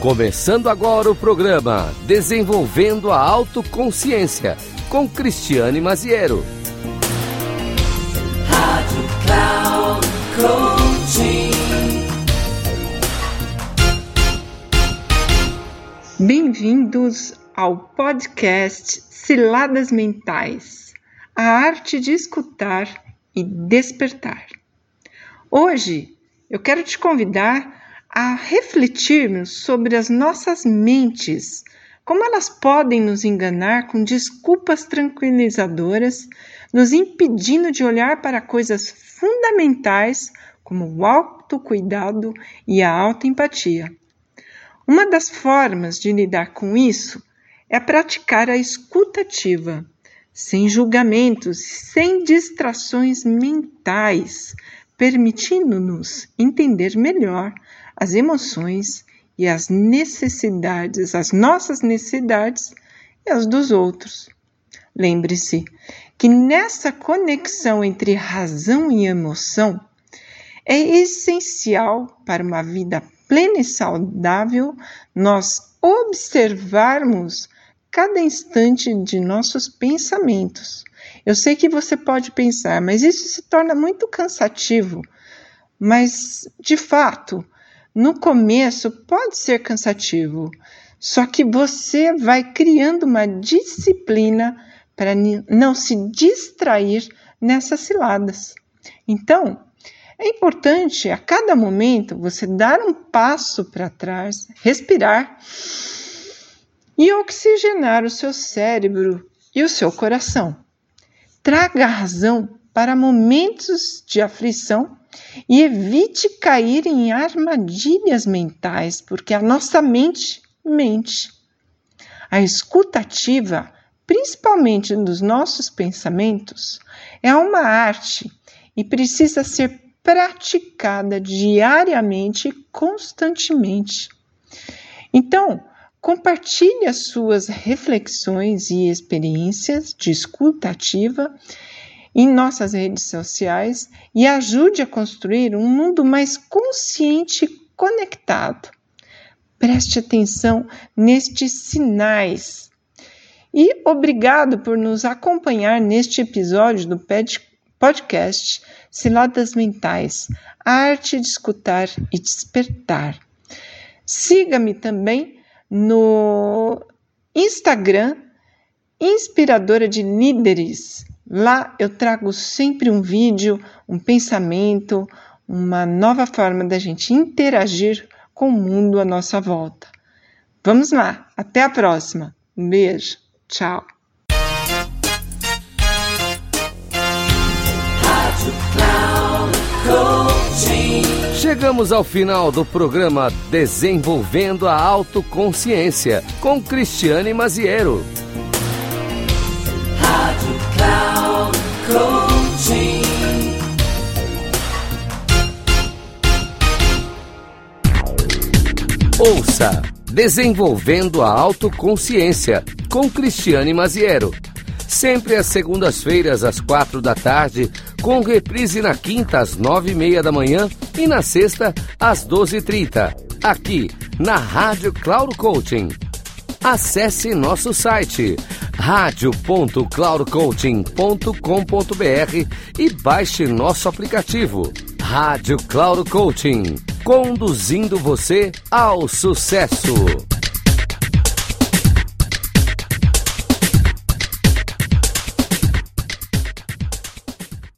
Começando agora o programa Desenvolvendo a Autoconsciência com Cristiane Maziero. Rádio Cloud Coaching. Bem-vindos ao podcast Ciladas Mentais a arte de escutar e despertar. Hoje eu quero te convidar a refletirmos sobre as nossas mentes, como elas podem nos enganar com desculpas tranquilizadoras, nos impedindo de olhar para coisas fundamentais como o autocuidado e a autoempatia. Uma das formas de lidar com isso é praticar a escutativa, sem julgamentos, sem distrações mentais, permitindo-nos entender melhor as emoções e as necessidades, as nossas necessidades e as dos outros. Lembre-se que nessa conexão entre razão e emoção é essencial para uma vida plena e saudável nós observarmos cada instante de nossos pensamentos. Eu sei que você pode pensar, mas isso se torna muito cansativo. Mas, de fato, no começo pode ser cansativo, só que você vai criando uma disciplina para não se distrair nessas ciladas. Então, é importante a cada momento você dar um passo para trás, respirar e oxigenar o seu cérebro e o seu coração. Traga a razão para momentos de aflição e evite cair em armadilhas mentais, porque a nossa mente mente. A escutativa, principalmente dos nossos pensamentos, é uma arte e precisa ser praticada diariamente e constantemente. Então, compartilhe as suas reflexões e experiências de escutativa em nossas redes sociais e ajude a construir um mundo mais consciente e conectado. Preste atenção nestes sinais. E obrigado por nos acompanhar neste episódio do podcast Ciladas Mentais, a arte de escutar e despertar. Siga-me também no Instagram, Inspiradora de Líderes Lá eu trago sempre um vídeo, um pensamento, uma nova forma da gente interagir com o mundo à nossa volta. Vamos lá, até a próxima. Um beijo, tchau. Chegamos ao final do programa Desenvolvendo a Autoconsciência com Cristiane Maziero. Ouça Desenvolvendo a Autoconsciência com Cristiane Maziero. Sempre às segundas-feiras, às quatro da tarde, com reprise na quinta, às nove e meia da manhã e na sexta, às doze e trinta. Aqui, na Rádio Cloud Coaching. Acesse nosso site radio.cloudcoaching.com.br e baixe nosso aplicativo. Rádio Cloud Coaching, conduzindo você ao sucesso.